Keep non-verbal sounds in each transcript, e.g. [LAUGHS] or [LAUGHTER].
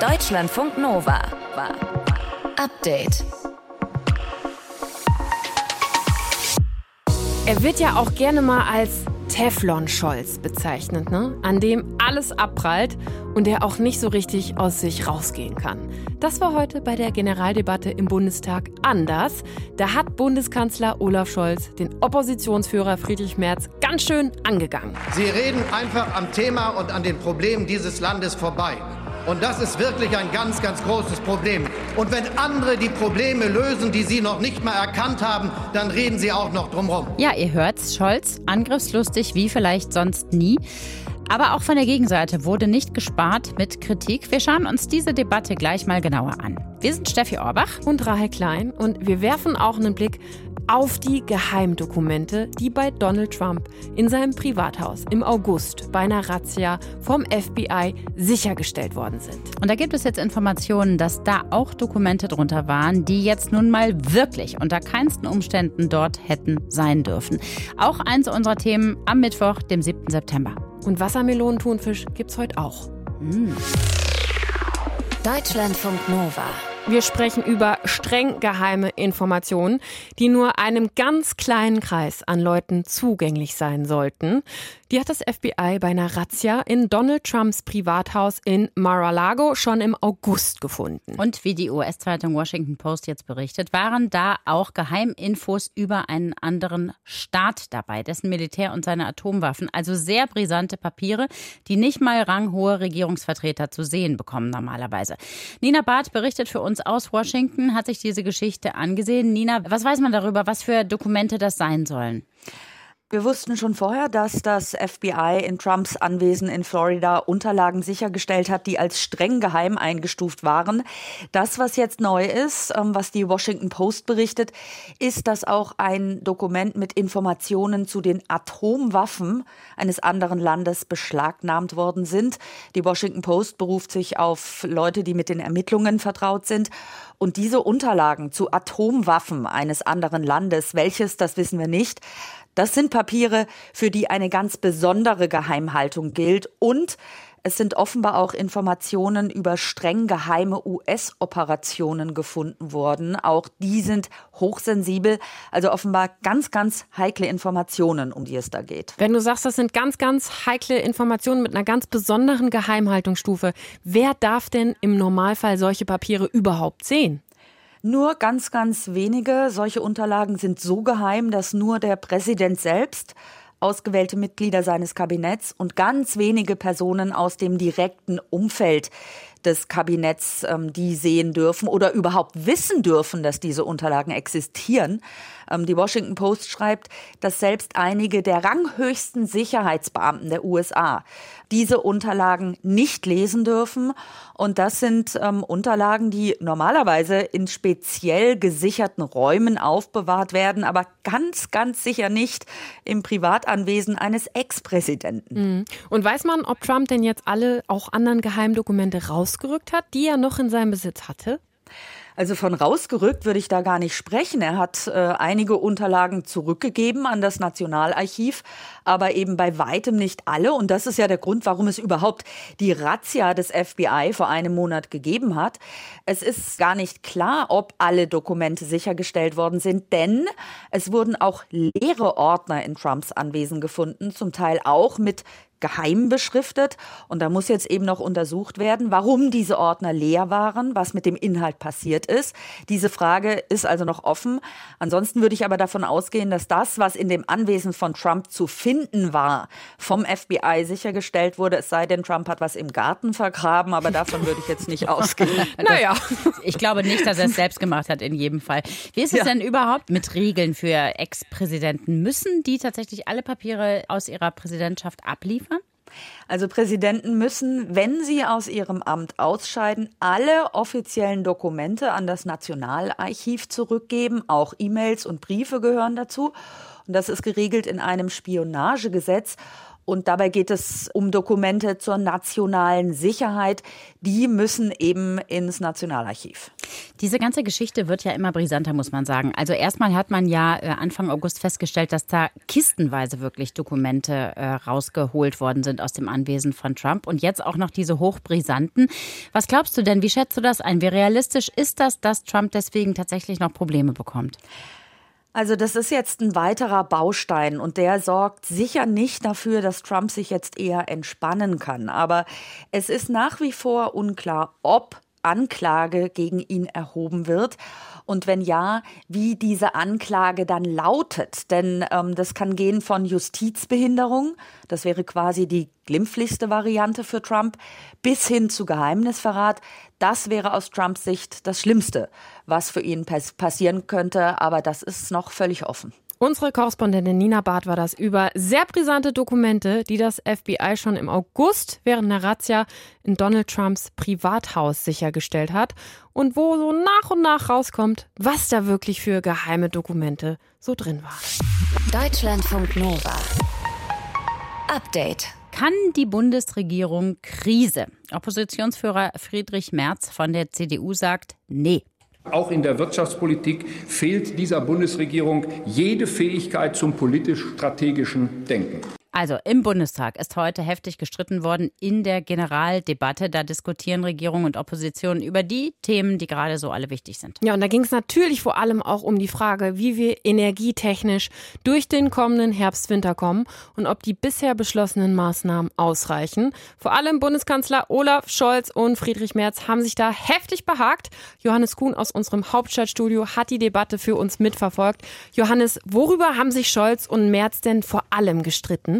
Deutschlandfunk Nova. Update. Er wird ja auch gerne mal als Teflon-Scholz bezeichnet, ne? an dem alles abprallt und der auch nicht so richtig aus sich rausgehen kann. Das war heute bei der Generaldebatte im Bundestag anders. Da hat Bundeskanzler Olaf Scholz den Oppositionsführer Friedrich Merz ganz schön angegangen. Sie reden einfach am Thema und an den Problemen dieses Landes vorbei. Und das ist wirklich ein ganz, ganz großes Problem. Und wenn andere die Probleme lösen, die Sie noch nicht mal erkannt haben, dann reden Sie auch noch drumherum. Ja, ihr hört's, Scholz, angriffslustig wie vielleicht sonst nie. Aber auch von der Gegenseite wurde nicht gespart mit Kritik. Wir schauen uns diese Debatte gleich mal genauer an. Wir sind Steffi Orbach und Rahel Klein und wir werfen auch einen Blick auf die Geheimdokumente, die bei Donald Trump in seinem Privathaus im August bei einer Razzia vom FBI sichergestellt worden sind. Und da gibt es jetzt Informationen, dass da auch Dokumente drunter waren, die jetzt nun mal wirklich unter keinsten Umständen dort hätten sein dürfen. Auch eins unserer Themen am Mittwoch, dem 7. September. Und Wassermelonenthunfisch gibt's heute auch. Mm. Deutschlandfunk Nova. Wir sprechen über streng geheime Informationen, die nur einem ganz kleinen Kreis an Leuten zugänglich sein sollten. Die hat das FBI bei einer Razzia in Donald Trumps Privathaus in Mar-a-Lago schon im August gefunden. Und wie die US-Zeitung Washington Post jetzt berichtet, waren da auch Geheiminfos über einen anderen Staat dabei, dessen Militär und seine Atomwaffen. Also sehr brisante Papiere, die nicht mal ranghohe Regierungsvertreter zu sehen bekommen normalerweise. Nina Barth berichtet für uns aus Washington, hat sich diese Geschichte angesehen. Nina, was weiß man darüber, was für Dokumente das sein sollen? Wir wussten schon vorher, dass das FBI in Trumps Anwesen in Florida Unterlagen sichergestellt hat, die als streng geheim eingestuft waren. Das, was jetzt neu ist, ähm, was die Washington Post berichtet, ist, dass auch ein Dokument mit Informationen zu den Atomwaffen eines anderen Landes beschlagnahmt worden sind. Die Washington Post beruft sich auf Leute, die mit den Ermittlungen vertraut sind. Und diese Unterlagen zu Atomwaffen eines anderen Landes, welches, das wissen wir nicht, das sind Papiere, für die eine ganz besondere Geheimhaltung gilt und es sind offenbar auch Informationen über streng geheime US-Operationen gefunden worden. Auch die sind hochsensibel, also offenbar ganz, ganz heikle Informationen, um die es da geht. Wenn du sagst, das sind ganz, ganz heikle Informationen mit einer ganz besonderen Geheimhaltungsstufe, wer darf denn im Normalfall solche Papiere überhaupt sehen? Nur ganz, ganz wenige solche Unterlagen sind so geheim, dass nur der Präsident selbst ausgewählte Mitglieder seines Kabinetts und ganz wenige Personen aus dem direkten Umfeld des Kabinetts ähm, die sehen dürfen oder überhaupt wissen dürfen, dass diese Unterlagen existieren. Ähm, die Washington Post schreibt, dass selbst einige der ranghöchsten Sicherheitsbeamten der USA diese Unterlagen nicht lesen dürfen. Und das sind ähm, Unterlagen, die normalerweise in speziell gesicherten Räumen aufbewahrt werden, aber ganz, ganz sicher nicht im Privatanwesen eines Ex-Präsidenten. Mhm. Und weiß man, ob Trump denn jetzt alle auch anderen Geheimdokumente rausgerückt hat, die er noch in seinem Besitz hatte? Also von rausgerückt würde ich da gar nicht sprechen. Er hat äh, einige Unterlagen zurückgegeben an das Nationalarchiv, aber eben bei weitem nicht alle. Und das ist ja der Grund, warum es überhaupt die Razzia des FBI vor einem Monat gegeben hat. Es ist gar nicht klar, ob alle Dokumente sichergestellt worden sind, denn es wurden auch leere Ordner in Trumps Anwesen gefunden, zum Teil auch mit geheim beschriftet. Und da muss jetzt eben noch untersucht werden, warum diese Ordner leer waren, was mit dem Inhalt passiert ist. Diese Frage ist also noch offen. Ansonsten würde ich aber davon ausgehen, dass das, was in dem Anwesen von Trump zu finden war, vom FBI sichergestellt wurde. Es sei denn, Trump hat was im Garten vergraben, aber davon würde ich jetzt nicht [LAUGHS] ausgehen. naja. Ich glaube nicht, dass er es selbst gemacht hat, in jedem Fall. Wie ist es ja. denn überhaupt mit Regeln für Ex-Präsidenten? Müssen die tatsächlich alle Papiere aus ihrer Präsidentschaft abliefern? Also Präsidenten müssen, wenn sie aus ihrem Amt ausscheiden, alle offiziellen Dokumente an das Nationalarchiv zurückgeben. Auch E-Mails und Briefe gehören dazu. Und das ist geregelt in einem Spionagegesetz. Und dabei geht es um Dokumente zur nationalen Sicherheit. Die müssen eben ins Nationalarchiv. Diese ganze Geschichte wird ja immer brisanter, muss man sagen. Also erstmal hat man ja äh, Anfang August festgestellt, dass da kistenweise wirklich Dokumente äh, rausgeholt worden sind aus dem Anwesen von Trump. Und jetzt auch noch diese hochbrisanten. Was glaubst du denn? Wie schätzt du das ein? Wie realistisch ist das, dass Trump deswegen tatsächlich noch Probleme bekommt? Also das ist jetzt ein weiterer Baustein und der sorgt sicher nicht dafür, dass Trump sich jetzt eher entspannen kann. Aber es ist nach wie vor unklar, ob Anklage gegen ihn erhoben wird und wenn ja, wie diese Anklage dann lautet. Denn ähm, das kann gehen von Justizbehinderung, das wäre quasi die glimpflichste Variante für Trump, bis hin zu Geheimnisverrat. Das wäre aus Trumps Sicht das Schlimmste, was für ihn passieren könnte, aber das ist noch völlig offen. Unsere Korrespondentin Nina Barth war das über sehr brisante Dokumente, die das FBI schon im August während der Razzia in Donald Trumps Privathaus sichergestellt hat und wo so nach und nach rauskommt, was da wirklich für geheime Dokumente so drin waren. Deutschlandfunk Nova. Update. Kann die Bundesregierung Krise? Oppositionsführer Friedrich Merz von der CDU sagt, nee. Auch in der Wirtschaftspolitik fehlt dieser Bundesregierung jede Fähigkeit zum politisch-strategischen Denken. Also im Bundestag ist heute heftig gestritten worden in der Generaldebatte. Da diskutieren Regierung und Opposition über die Themen, die gerade so alle wichtig sind. Ja, und da ging es natürlich vor allem auch um die Frage, wie wir energietechnisch durch den kommenden Herbst-Winter kommen und ob die bisher beschlossenen Maßnahmen ausreichen. Vor allem Bundeskanzler Olaf Scholz und Friedrich Merz haben sich da heftig behagt. Johannes Kuhn aus unserem Hauptstadtstudio hat die Debatte für uns mitverfolgt. Johannes, worüber haben sich Scholz und Merz denn vor allem gestritten?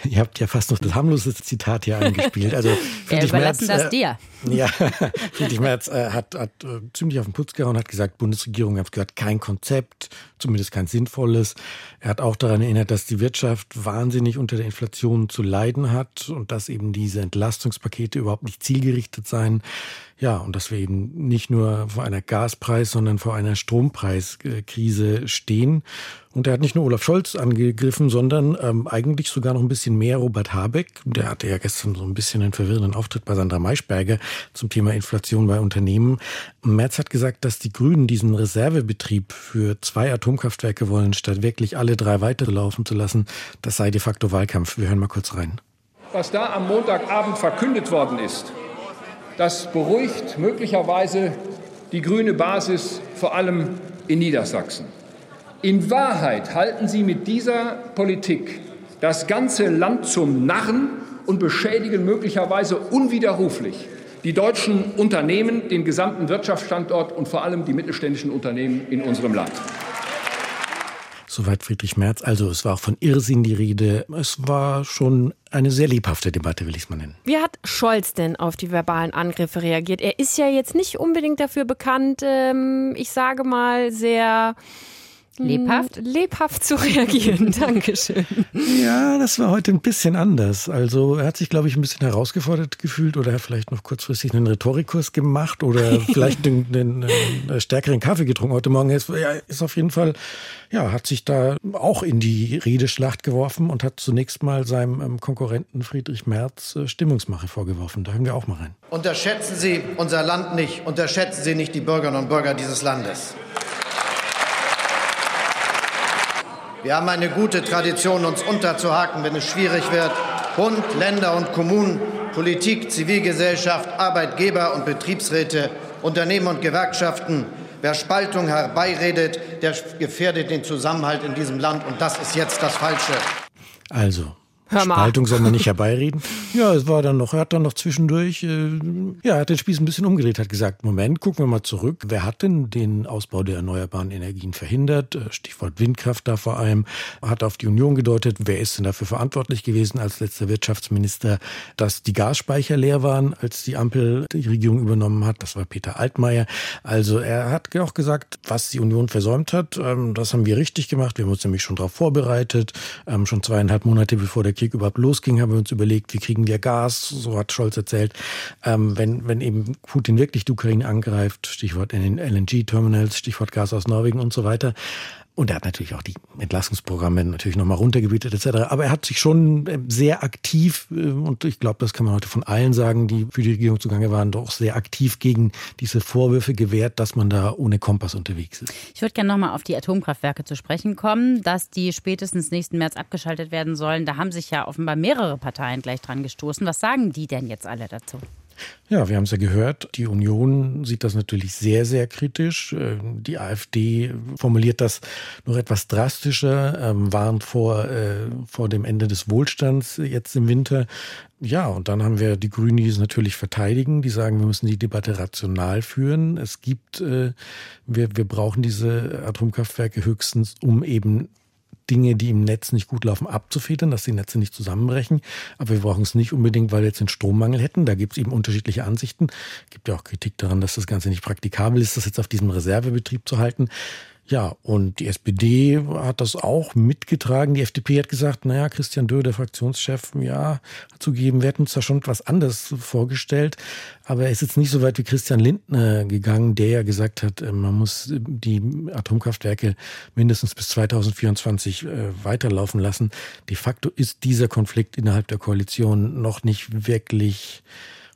[LAUGHS] Ihr habt ja fast noch das harmloseste Zitat hier eingespielt. Also [LAUGHS] Friedrich Wir Merz, das äh, dir. Ja, [LAUGHS] Friedrich Merz äh, hat, hat äh, ziemlich auf den Putz gehauen, hat gesagt, Bundesregierung, ihr habt gehört, kein Konzept, zumindest kein sinnvolles. Er hat auch daran erinnert, dass die Wirtschaft wahnsinnig unter der Inflation zu leiden hat und dass eben diese Entlastungspakete überhaupt nicht zielgerichtet seien. Ja, und dass wir eben nicht nur vor einer Gaspreis, sondern vor einer Strompreiskrise stehen. Und er hat nicht nur Olaf Scholz angegriffen, sondern ähm, eigentlich sogar noch ein bisschen mehr Robert Habeck. Der hatte ja gestern so ein bisschen einen verwirrenden Auftritt bei Sandra Maischberger zum Thema Inflation bei Unternehmen. Merz hat gesagt, dass die Grünen diesen Reservebetrieb für zwei Atomkraftwerke wollen, statt wirklich alle drei weitere laufen zu lassen. Das sei de facto Wahlkampf. Wir hören mal kurz rein. Was da am Montagabend verkündet worden ist, das beruhigt möglicherweise die grüne Basis, vor allem in Niedersachsen. In Wahrheit halten Sie mit dieser Politik das ganze Land zum Narren und beschädigen möglicherweise unwiderruflich die deutschen Unternehmen, den gesamten Wirtschaftsstandort und vor allem die mittelständischen Unternehmen in unserem Land. Soweit Friedrich Merz. Also es war auch von Irrsinn die Rede. Es war schon eine sehr lebhafte Debatte, will ich es mal nennen. Wie hat Scholz denn auf die verbalen Angriffe reagiert? Er ist ja jetzt nicht unbedingt dafür bekannt, ähm, ich sage mal, sehr lebhaft, lebhaft zu reagieren. [LAUGHS] Dankeschön. Ja, das war heute ein bisschen anders. Also er hat sich, glaube ich, ein bisschen herausgefordert gefühlt oder hat vielleicht noch kurzfristig einen Rhetorikkurs gemacht oder [LAUGHS] vielleicht den, den, den, äh, stärkeren Kaffee getrunken heute Morgen. Er ist, er ist auf jeden Fall, ja, hat sich da auch in die Redeschlacht geworfen und hat zunächst mal seinem ähm, Konkurrenten Friedrich Merz äh, Stimmungsmache vorgeworfen. Da hören wir auch mal rein. Unterschätzen Sie unser Land nicht, unterschätzen Sie nicht die Bürgerinnen und Bürger dieses Landes. Wir haben eine gute Tradition, uns unterzuhaken, wenn es schwierig wird. Bund, Länder und Kommunen, Politik, Zivilgesellschaft, Arbeitgeber und Betriebsräte, Unternehmen und Gewerkschaften. Wer Spaltung herbeiredet, der gefährdet den Zusammenhalt in diesem Land. Und das ist jetzt das Falsche. Also, Hör mal. Spaltung soll man nicht herbeireden. [LAUGHS] Ja, es war dann noch, er hat dann noch zwischendurch, äh, ja, er hat den Spieß ein bisschen umgedreht, hat gesagt, Moment, gucken wir mal zurück. Wer hat denn den Ausbau der erneuerbaren Energien verhindert? Äh, Stichwort Windkraft da vor allem. Hat auf die Union gedeutet. Wer ist denn dafür verantwortlich gewesen als letzter Wirtschaftsminister, dass die Gasspeicher leer waren, als die Ampel die Regierung übernommen hat? Das war Peter Altmaier. Also er hat auch gesagt, was die Union versäumt hat, ähm, das haben wir richtig gemacht. Wir haben uns nämlich schon darauf vorbereitet. Ähm, schon zweieinhalb Monate bevor der Krieg überhaupt losging, haben wir uns überlegt, wie kriegen wir Gas, so hat Scholz erzählt. Ähm, wenn, wenn eben Putin wirklich die Ukraine angreift, Stichwort LNG-Terminals, Stichwort Gas aus Norwegen und so weiter. Und er hat natürlich auch die Entlassungsprogramme natürlich nochmal runtergebietet etc. Aber er hat sich schon äh, sehr aktiv, äh, und ich glaube, das kann man heute von allen sagen, die für die Regierung zugange waren, doch sehr aktiv gegen diese Vorwürfe gewehrt, dass man da ohne Kompass unterwegs ist. Ich würde gerne nochmal auf die Atomkraftwerke zu sprechen kommen, dass die spätestens nächsten März abgeschaltet werden sollen. Da haben sich ja offenbar mehrere Parteien gleich dran gestoßen. Was sagen die denn jetzt alle dazu? Ja, wir haben es ja gehört. Die Union sieht das natürlich sehr, sehr kritisch. Äh, die AfD formuliert das noch etwas drastischer, ähm, warnt vor, äh, vor dem Ende des Wohlstands jetzt im Winter. Ja, und dann haben wir die Grünen, die es natürlich verteidigen, die sagen, wir müssen die Debatte rational führen. Es gibt, äh, wir, wir brauchen diese Atomkraftwerke höchstens, um eben Dinge, die im Netz nicht gut laufen, abzufedern, dass die Netze nicht zusammenbrechen. Aber wir brauchen es nicht unbedingt, weil wir jetzt einen Strommangel hätten. Da gibt es eben unterschiedliche Ansichten. Gibt ja auch Kritik daran, dass das Ganze nicht praktikabel ist, das jetzt auf diesem Reservebetrieb zu halten. Ja, und die SPD hat das auch mitgetragen. Die FDP hat gesagt, naja, Christian Dürr, der Fraktionschef, ja, hat zugegeben, wir hätten uns da schon etwas anderes vorgestellt. Aber er ist jetzt nicht so weit wie Christian Lindner gegangen, der ja gesagt hat, äh, man muss die Atomkraftwerke mindestens bis 2024 äh, weiterlaufen lassen. De facto ist dieser Konflikt innerhalb der Koalition noch nicht wirklich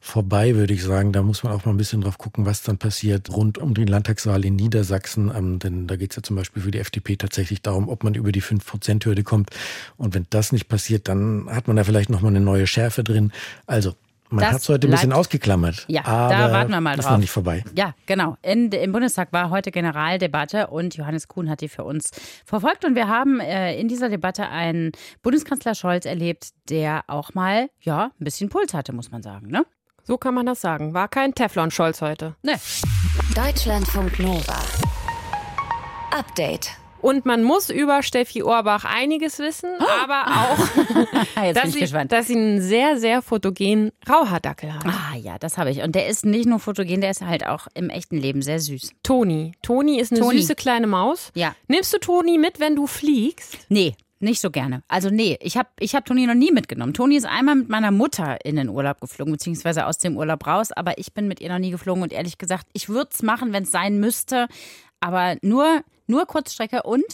vorbei, würde ich sagen. Da muss man auch mal ein bisschen drauf gucken, was dann passiert rund um den Landtagswahl in Niedersachsen. Ähm, denn da geht es ja zum Beispiel für die FDP tatsächlich darum, ob man über die 5%-Hürde kommt. Und wenn das nicht passiert, dann hat man da vielleicht nochmal eine neue Schärfe drin. Also man hat es heute ein bisschen ausgeklammert. Ja, da warten wir mal drauf. Ist noch nicht vorbei. Ja, genau. In, Im Bundestag war heute Generaldebatte und Johannes Kuhn hat die für uns verfolgt. Und wir haben äh, in dieser Debatte einen Bundeskanzler Scholz erlebt, der auch mal ja, ein bisschen Puls hatte, muss man sagen. Ne? So kann man das sagen. War kein Teflon-Scholz heute. Nee. Deutschlandfunk Nova. Update. Und man muss über Steffi Ohrbach einiges wissen, aber [LAUGHS] auch, dass, sie, dass sie einen sehr, sehr photogenen Rauhaardackel hat. Ah ja, das habe ich. Und der ist nicht nur fotogen, der ist halt auch im echten Leben sehr süß. Toni. Toni ist eine Toni. süße kleine Maus. Ja. Nimmst du Toni mit, wenn du fliegst? Nee. Nicht so gerne. Also nee, ich habe ich hab Toni noch nie mitgenommen. Toni ist einmal mit meiner Mutter in den Urlaub geflogen, beziehungsweise aus dem Urlaub raus, aber ich bin mit ihr noch nie geflogen und ehrlich gesagt, ich würde es machen, wenn es sein müsste, aber nur, nur Kurzstrecke und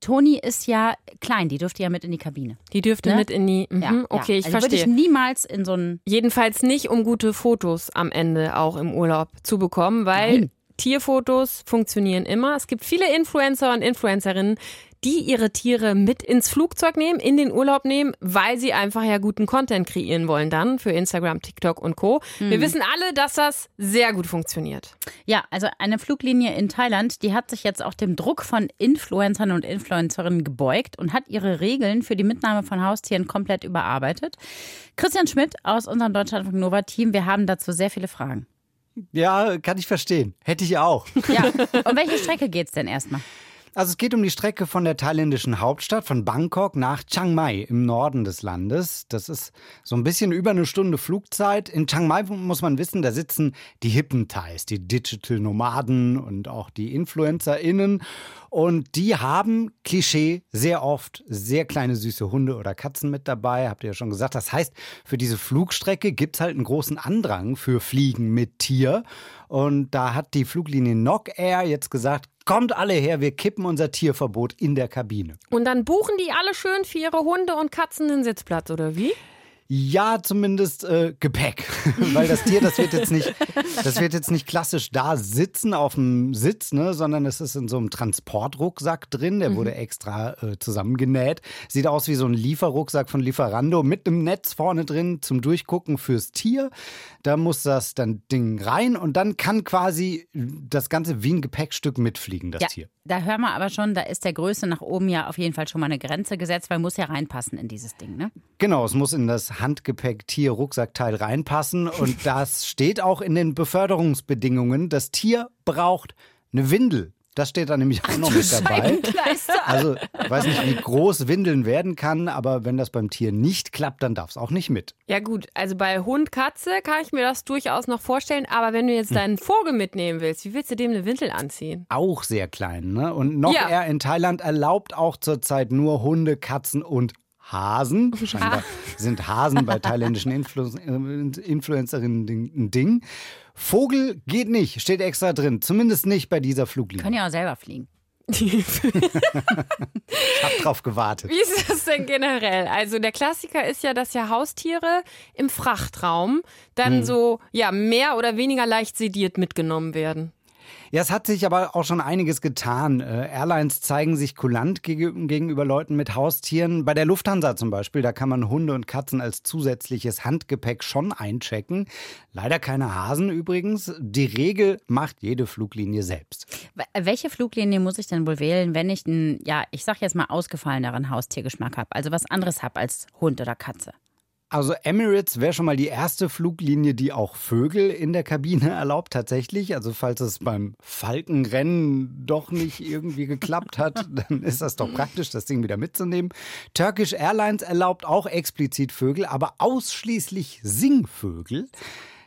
Toni ist ja klein, die dürfte ja mit in die Kabine. Die dürfte ne? mit in die. Mhm, ja, okay, ja. ich also verstehe. Würde ich niemals in so ein. Jedenfalls nicht, um gute Fotos am Ende auch im Urlaub zu bekommen, weil Nein. Tierfotos funktionieren immer. Es gibt viele Influencer und Influencerinnen, die ihre Tiere mit ins Flugzeug nehmen, in den Urlaub nehmen, weil sie einfach ja guten Content kreieren wollen dann für Instagram, TikTok und Co. Mhm. Wir wissen alle, dass das sehr gut funktioniert. Ja, also eine Fluglinie in Thailand, die hat sich jetzt auch dem Druck von Influencern und Influencerinnen gebeugt und hat ihre Regeln für die Mitnahme von Haustieren komplett überarbeitet. Christian Schmidt aus unserem Deutschlandfunk Nova Team, wir haben dazu sehr viele Fragen. Ja, kann ich verstehen. Hätte ich auch. Ja. [LAUGHS] Um welche Strecke geht es denn erstmal? Also es geht um die Strecke von der thailändischen Hauptstadt, von Bangkok nach Chiang Mai im Norden des Landes. Das ist so ein bisschen über eine Stunde Flugzeit. In Chiang Mai muss man wissen, da sitzen die hippen Thais, die Digital Nomaden und auch die InfluencerInnen. Und die haben Klischee sehr oft sehr kleine süße Hunde oder Katzen mit dabei, habt ihr ja schon gesagt. Das heißt, für diese Flugstrecke gibt es halt einen großen Andrang für Fliegen mit Tier. Und da hat die Fluglinie Nok Air jetzt gesagt, kommt alle her, wir kippen unser Tierverbot in der Kabine. Und dann buchen die alle schön für ihre Hunde und Katzen einen Sitzplatz, oder wie? Ja, zumindest äh, Gepäck, [LAUGHS] weil das Tier, das wird jetzt nicht, das wird jetzt nicht klassisch da sitzen auf dem Sitz, ne, sondern es ist in so einem Transportrucksack drin. Der mhm. wurde extra äh, zusammengenäht. Sieht aus wie so ein Lieferrucksack von Lieferando mit einem Netz vorne drin zum Durchgucken fürs Tier. Da muss das dann Ding rein und dann kann quasi das ganze wie ein Gepäckstück mitfliegen, das ja, Tier. Da hören wir aber schon, da ist der Größe nach oben ja auf jeden Fall schon mal eine Grenze gesetzt, weil muss ja reinpassen in dieses Ding, ne? Genau, es muss in das Handgepäck-Tier-Rucksackteil reinpassen. Und das steht auch in den Beförderungsbedingungen. Das Tier braucht eine Windel. Das steht da nämlich auch noch mit dabei. Also, ich weiß nicht, wie groß Windeln werden kann, aber wenn das beim Tier nicht klappt, dann darf es auch nicht mit. Ja, gut, also bei Hund, Katze kann ich mir das durchaus noch vorstellen, aber wenn du jetzt hm. deinen Vogel mitnehmen willst, wie willst du dem eine Windel anziehen? Auch sehr klein, ne? Und noch ja. eher in Thailand erlaubt auch zurzeit nur Hunde, Katzen und Hasen. Scheinbar sind Hasen bei [LAUGHS] thailändischen Influ äh, Influencerinnen ein Ding. Vogel geht nicht, steht extra drin. Zumindest nicht bei dieser Fluglinie. Können ja auch selber fliegen. [LAUGHS] ich hab drauf gewartet. Wie ist das denn generell? Also der Klassiker ist ja, dass ja Haustiere im Frachtraum dann hm. so ja mehr oder weniger leicht sediert mitgenommen werden. Ja, es hat sich aber auch schon einiges getan. Äh, Airlines zeigen sich kulant gegenüber Leuten mit Haustieren. Bei der Lufthansa zum Beispiel, da kann man Hunde und Katzen als zusätzliches Handgepäck schon einchecken. Leider keine Hasen übrigens. Die Regel macht jede Fluglinie selbst. Welche Fluglinie muss ich denn wohl wählen, wenn ich einen, ja, ich sag jetzt mal ausgefalleneren Haustiergeschmack habe, also was anderes habe als Hund oder Katze? Also Emirates wäre schon mal die erste Fluglinie, die auch Vögel in der Kabine [LAUGHS] erlaubt tatsächlich. Also falls es beim Falkenrennen doch nicht irgendwie geklappt hat, [LAUGHS] dann ist das doch praktisch, das Ding wieder mitzunehmen. Turkish Airlines erlaubt auch explizit Vögel, aber ausschließlich Singvögel.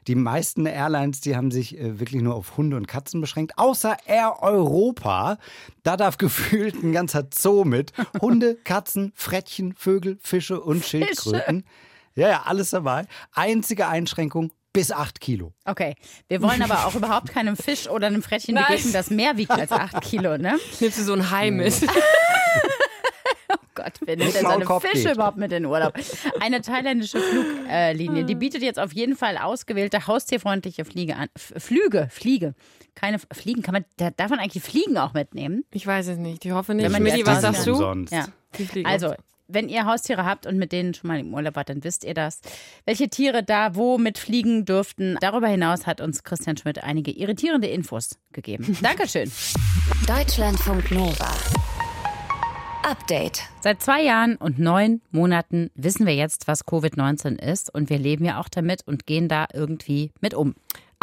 Die meisten Airlines, die haben sich äh, wirklich nur auf Hunde und Katzen beschränkt, außer Air Europa. Da darf [LAUGHS] gefühlt ein ganzer Zoo mit. Hunde, Katzen, Frettchen, Vögel, Fische und Schildkröten. Fische. Ja, ja, alles dabei. Einzige Einschränkung, bis 8 Kilo. Okay, wir wollen aber auch überhaupt keinem Fisch oder einem Frettchen Nein. begegnen, das mehr wiegt als 8 Kilo, ne? Nimmst du so ein Hai mit? [LAUGHS] oh Gott, wer nimmt denn seine Fische geht. überhaupt mit in Urlaub? Eine thailändische Fluglinie, die bietet jetzt auf jeden Fall ausgewählte, haustierfreundliche Fliege an. Flüge, Fliege. Keine Fliegen, kann man, darf man eigentlich Fliegen auch mitnehmen? Ich weiß es nicht, ich hoffe nicht. Wenn man Schmitty, was sagst du? Ja. Also, wenn ihr Haustiere habt und mit denen schon mal im Urlaub wart, dann wisst ihr das. Welche Tiere da wo mit fliegen dürften. Darüber hinaus hat uns Christian Schmidt einige irritierende Infos gegeben. [LAUGHS] Dankeschön. Deutschlandfunk Nova. Update. Seit zwei Jahren und neun Monaten wissen wir jetzt, was Covid-19 ist und wir leben ja auch damit und gehen da irgendwie mit um.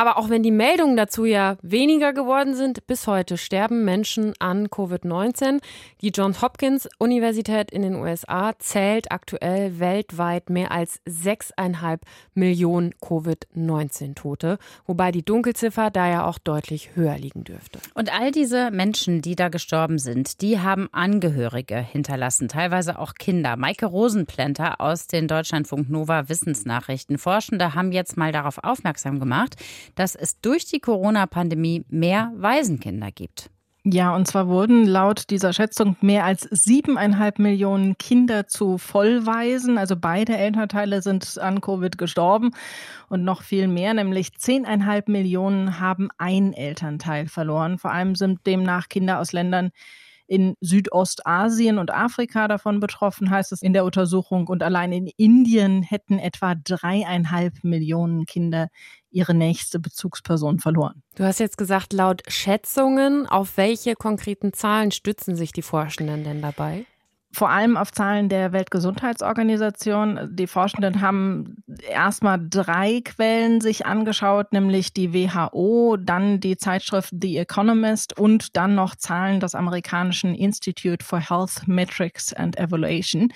Aber auch wenn die Meldungen dazu ja weniger geworden sind, bis heute sterben Menschen an Covid-19. Die Johns Hopkins Universität in den USA zählt aktuell weltweit mehr als sechseinhalb Millionen Covid-19-Tote, wobei die Dunkelziffer da ja auch deutlich höher liegen dürfte. Und all diese Menschen, die da gestorben sind, die haben Angehörige hinterlassen, teilweise auch Kinder. Maike Rosenplenter aus den Deutschlandfunk Nova Wissensnachrichten. Forschende haben jetzt mal darauf aufmerksam gemacht, dass es durch die Corona-Pandemie mehr Waisenkinder gibt. Ja, und zwar wurden laut dieser Schätzung mehr als siebeneinhalb Millionen Kinder zu Vollwaisen. Also beide Elternteile sind an Covid gestorben und noch viel mehr, nämlich zehneinhalb Millionen haben ein Elternteil verloren. Vor allem sind demnach Kinder aus Ländern, in Südostasien und Afrika davon betroffen, heißt es in der Untersuchung. Und allein in Indien hätten etwa dreieinhalb Millionen Kinder ihre nächste Bezugsperson verloren. Du hast jetzt gesagt, laut Schätzungen, auf welche konkreten Zahlen stützen sich die Forschenden denn dabei? Vor allem auf Zahlen der Weltgesundheitsorganisation. Die Forschenden haben erstmal drei Quellen sich angeschaut, nämlich die WHO, dann die Zeitschrift The Economist und dann noch Zahlen des amerikanischen Institute for Health Metrics and Evaluation.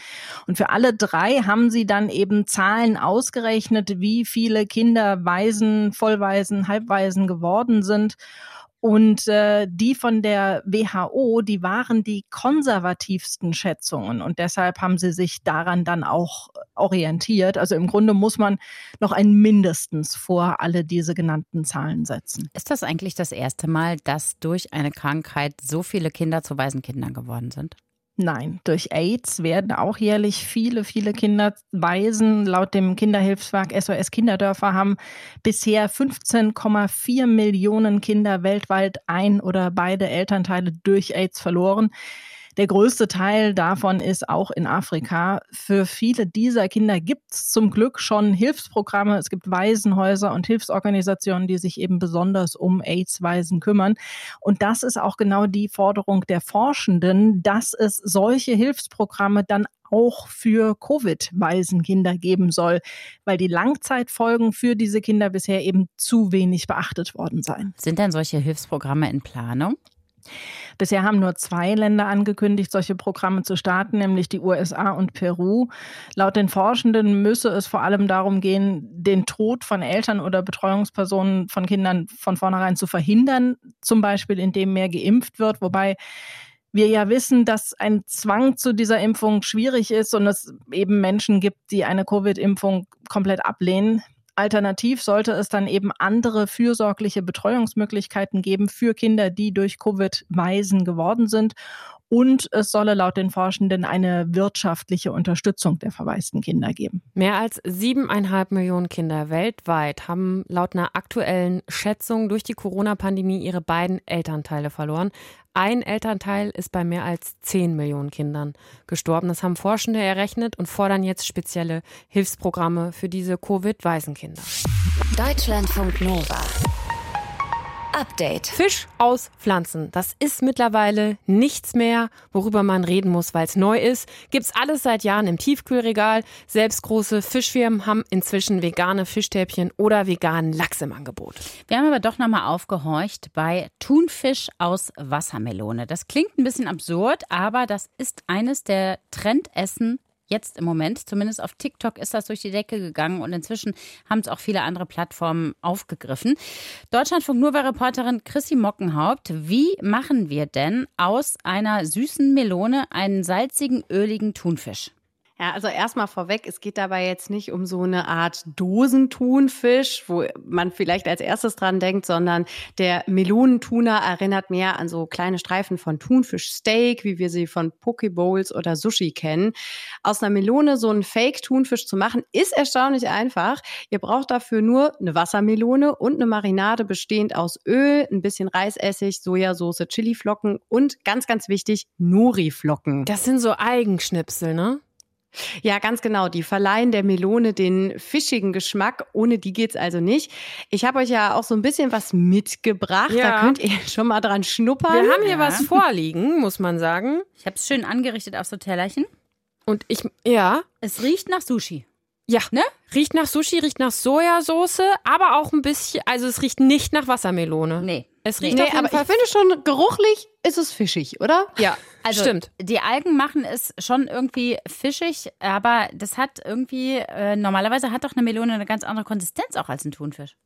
Und für alle drei haben sie dann eben Zahlen ausgerechnet, wie viele Kinder Waisen, Vollwaisen, Halbwaisen geworden sind. Und äh, die von der WHO, die waren die konservativsten Schätzungen. Und deshalb haben sie sich daran dann auch orientiert. Also im Grunde muss man noch ein mindestens vor alle diese genannten Zahlen setzen. Ist das eigentlich das erste Mal, dass durch eine Krankheit so viele Kinder zu Waisenkindern geworden sind? Nein, durch AIDS werden auch jährlich viele, viele Kinder Waisen. Laut dem Kinderhilfswerk SOS Kinderdörfer haben bisher 15,4 Millionen Kinder weltweit ein oder beide Elternteile durch AIDS verloren. Der größte Teil davon ist auch in Afrika. Für viele dieser Kinder gibt es zum Glück schon Hilfsprogramme. Es gibt Waisenhäuser und Hilfsorganisationen, die sich eben besonders um AIDS-Waisen kümmern. Und das ist auch genau die Forderung der Forschenden, dass es solche Hilfsprogramme dann auch für Covid-Waisenkinder geben soll, weil die Langzeitfolgen für diese Kinder bisher eben zu wenig beachtet worden seien. Sind denn solche Hilfsprogramme in Planung? Bisher haben nur zwei Länder angekündigt, solche Programme zu starten, nämlich die USA und Peru. Laut den Forschenden müsse es vor allem darum gehen, den Tod von Eltern oder Betreuungspersonen von Kindern von vornherein zu verhindern, zum Beispiel indem mehr geimpft wird, wobei wir ja wissen, dass ein Zwang zu dieser Impfung schwierig ist und es eben Menschen gibt, die eine Covid-Impfung komplett ablehnen. Alternativ sollte es dann eben andere fürsorgliche Betreuungsmöglichkeiten geben für Kinder, die durch Covid Waisen geworden sind. Und es solle laut den Forschenden eine wirtschaftliche Unterstützung der verwaisten Kinder geben. Mehr als siebeneinhalb Millionen Kinder weltweit haben laut einer aktuellen Schätzung durch die Corona-Pandemie ihre beiden Elternteile verloren. Ein Elternteil ist bei mehr als zehn Millionen Kindern gestorben. Das haben Forschende errechnet und fordern jetzt spezielle Hilfsprogramme für diese Covid-Waisenkinder. Deutschlandfunk Nova. Update. Fisch aus Pflanzen. Das ist mittlerweile nichts mehr, worüber man reden muss, weil es neu ist. Gibt's alles seit Jahren im Tiefkühlregal. Selbst große Fischfirmen haben inzwischen vegane Fischstäbchen oder veganen Lachs im Angebot. Wir haben aber doch nochmal aufgehorcht bei Thunfisch aus Wassermelone. Das klingt ein bisschen absurd, aber das ist eines der Trendessen jetzt im Moment. Zumindest auf TikTok ist das durch die Decke gegangen und inzwischen haben es auch viele andere Plattformen aufgegriffen. Deutschlandfunk Nova-Reporterin Chrissy Mockenhaupt, wie machen wir denn aus einer süßen Melone einen salzigen, öligen Thunfisch? Ja, also erstmal vorweg, es geht dabei jetzt nicht um so eine Art Dosentunfisch, wo man vielleicht als erstes dran denkt, sondern der Melonentuner erinnert mehr an so kleine Streifen von Thunfischsteak, wie wir sie von Pokebowls oder Sushi kennen. Aus einer Melone so einen Fake-Thunfisch zu machen, ist erstaunlich einfach. Ihr braucht dafür nur eine Wassermelone und eine Marinade bestehend aus Öl, ein bisschen Reisessig, Sojasauce, Chiliflocken und ganz, ganz wichtig, Nori-Flocken. Das sind so Eigenschnipsel, ne? Ja, ganz genau. Die verleihen der Melone den fischigen Geschmack. Ohne die geht's also nicht. Ich habe euch ja auch so ein bisschen was mitgebracht. Ja. Da könnt ihr [LAUGHS] schon mal dran schnuppern. Wir haben hier ja. was vorliegen, muss man sagen. Ich habe es schön angerichtet auf so Tellerchen. Und ich, ja. Es riecht nach Sushi. Ja, ne? Riecht nach Sushi, riecht nach Sojasauce, aber auch ein bisschen, also es riecht nicht nach Wassermelone. Nee. Es riecht nee, aber Fall ich finde schon geruchlich ist es fischig, oder? Ja, also stimmt. Die Algen machen es schon irgendwie fischig, aber das hat irgendwie äh, normalerweise hat doch eine Melone eine ganz andere Konsistenz auch als ein Thunfisch.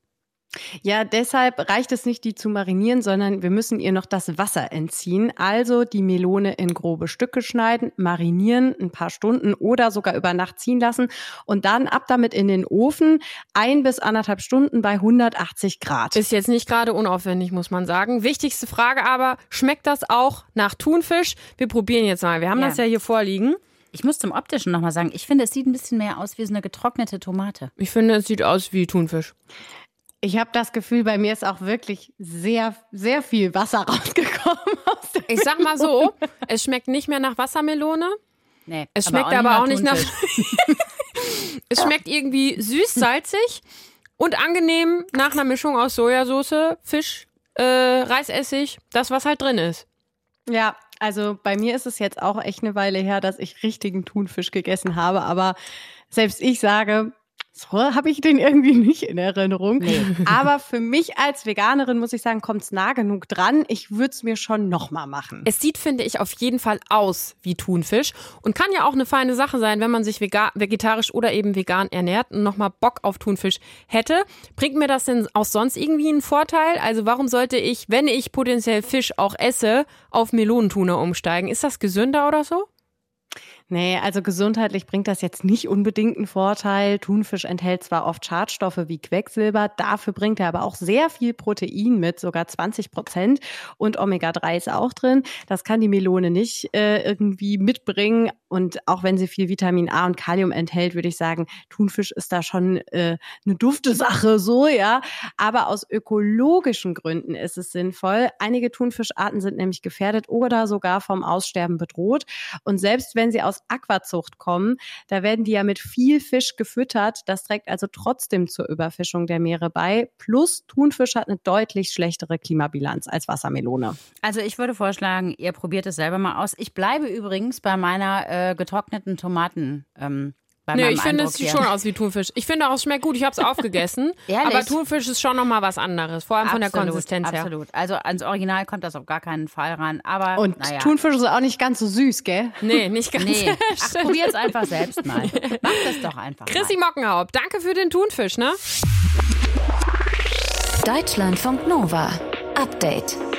Ja, deshalb reicht es nicht, die zu marinieren, sondern wir müssen ihr noch das Wasser entziehen. Also die Melone in grobe Stücke schneiden, marinieren, ein paar Stunden oder sogar über Nacht ziehen lassen und dann ab damit in den Ofen, ein bis anderthalb Stunden bei 180 Grad. Ist jetzt nicht gerade unaufwendig, muss man sagen. Wichtigste Frage aber, schmeckt das auch nach Thunfisch? Wir probieren jetzt mal. Wir haben ja. das ja hier vorliegen. Ich muss zum Optischen nochmal sagen, ich finde, es sieht ein bisschen mehr aus wie so eine getrocknete Tomate. Ich finde, es sieht aus wie Thunfisch. Ich habe das Gefühl, bei mir ist auch wirklich sehr, sehr viel Wasser [LAUGHS] rausgekommen. Aus der ich sag mal so, es schmeckt nicht mehr nach Wassermelone. Nee, es schmeckt aber auch, aber auch nicht nach. [LAUGHS] es schmeckt irgendwie süß, salzig und angenehm nach einer Mischung aus Sojasauce, Fisch, äh, Reisessig, das, was halt drin ist. Ja, also bei mir ist es jetzt auch echt eine Weile her, dass ich richtigen Thunfisch gegessen habe, aber selbst ich sage, so habe ich den irgendwie [LAUGHS] nicht in Erinnerung. Nee. Aber für mich als Veganerin muss ich sagen, kommt es nah genug dran. Ich würde es mir schon nochmal machen. Es sieht, finde ich, auf jeden Fall aus wie Thunfisch und kann ja auch eine feine Sache sein, wenn man sich vegetarisch oder eben vegan ernährt und nochmal Bock auf Thunfisch hätte. Bringt mir das denn auch sonst irgendwie einen Vorteil? Also warum sollte ich, wenn ich potenziell Fisch auch esse, auf Melonentuna umsteigen? Ist das gesünder oder so? Nee, also gesundheitlich bringt das jetzt nicht unbedingt einen Vorteil. Thunfisch enthält zwar oft Schadstoffe wie Quecksilber, dafür bringt er aber auch sehr viel Protein mit, sogar 20 Prozent. Und Omega-3 ist auch drin. Das kann die Melone nicht äh, irgendwie mitbringen. Und auch wenn sie viel Vitamin A und Kalium enthält, würde ich sagen, Thunfisch ist da schon äh, eine dufte Sache, so, ja. Aber aus ökologischen Gründen ist es sinnvoll. Einige Thunfischarten sind nämlich gefährdet oder sogar vom Aussterben bedroht. Und selbst wenn sie aus Aquazucht kommen, da werden die ja mit viel Fisch gefüttert. Das trägt also trotzdem zur Überfischung der Meere bei. Plus Thunfisch hat eine deutlich schlechtere Klimabilanz als Wassermelone. Also ich würde vorschlagen, ihr probiert es selber mal aus. Ich bleibe übrigens bei meiner äh, getrockneten Tomaten. Ähm, nee, ich finde, es sieht schon aus wie Thunfisch. Ich finde auch, es schmeckt gut. Ich habe es aufgegessen. [LAUGHS] aber Thunfisch ist schon nochmal was anderes. Vor allem absolut, von der Konsistenz her. Absolut. Also ans Original kommt das auf gar keinen Fall ran. Aber, Und naja. Thunfisch ist auch nicht ganz so süß, gell? Nee, nicht ganz. Nee. Ach, probier es einfach selbst mal. [LAUGHS] Mach das doch einfach Chrissy mal. Mockenhaupt, danke für den Thunfisch, ne? Deutschlandfunk Nova. Update.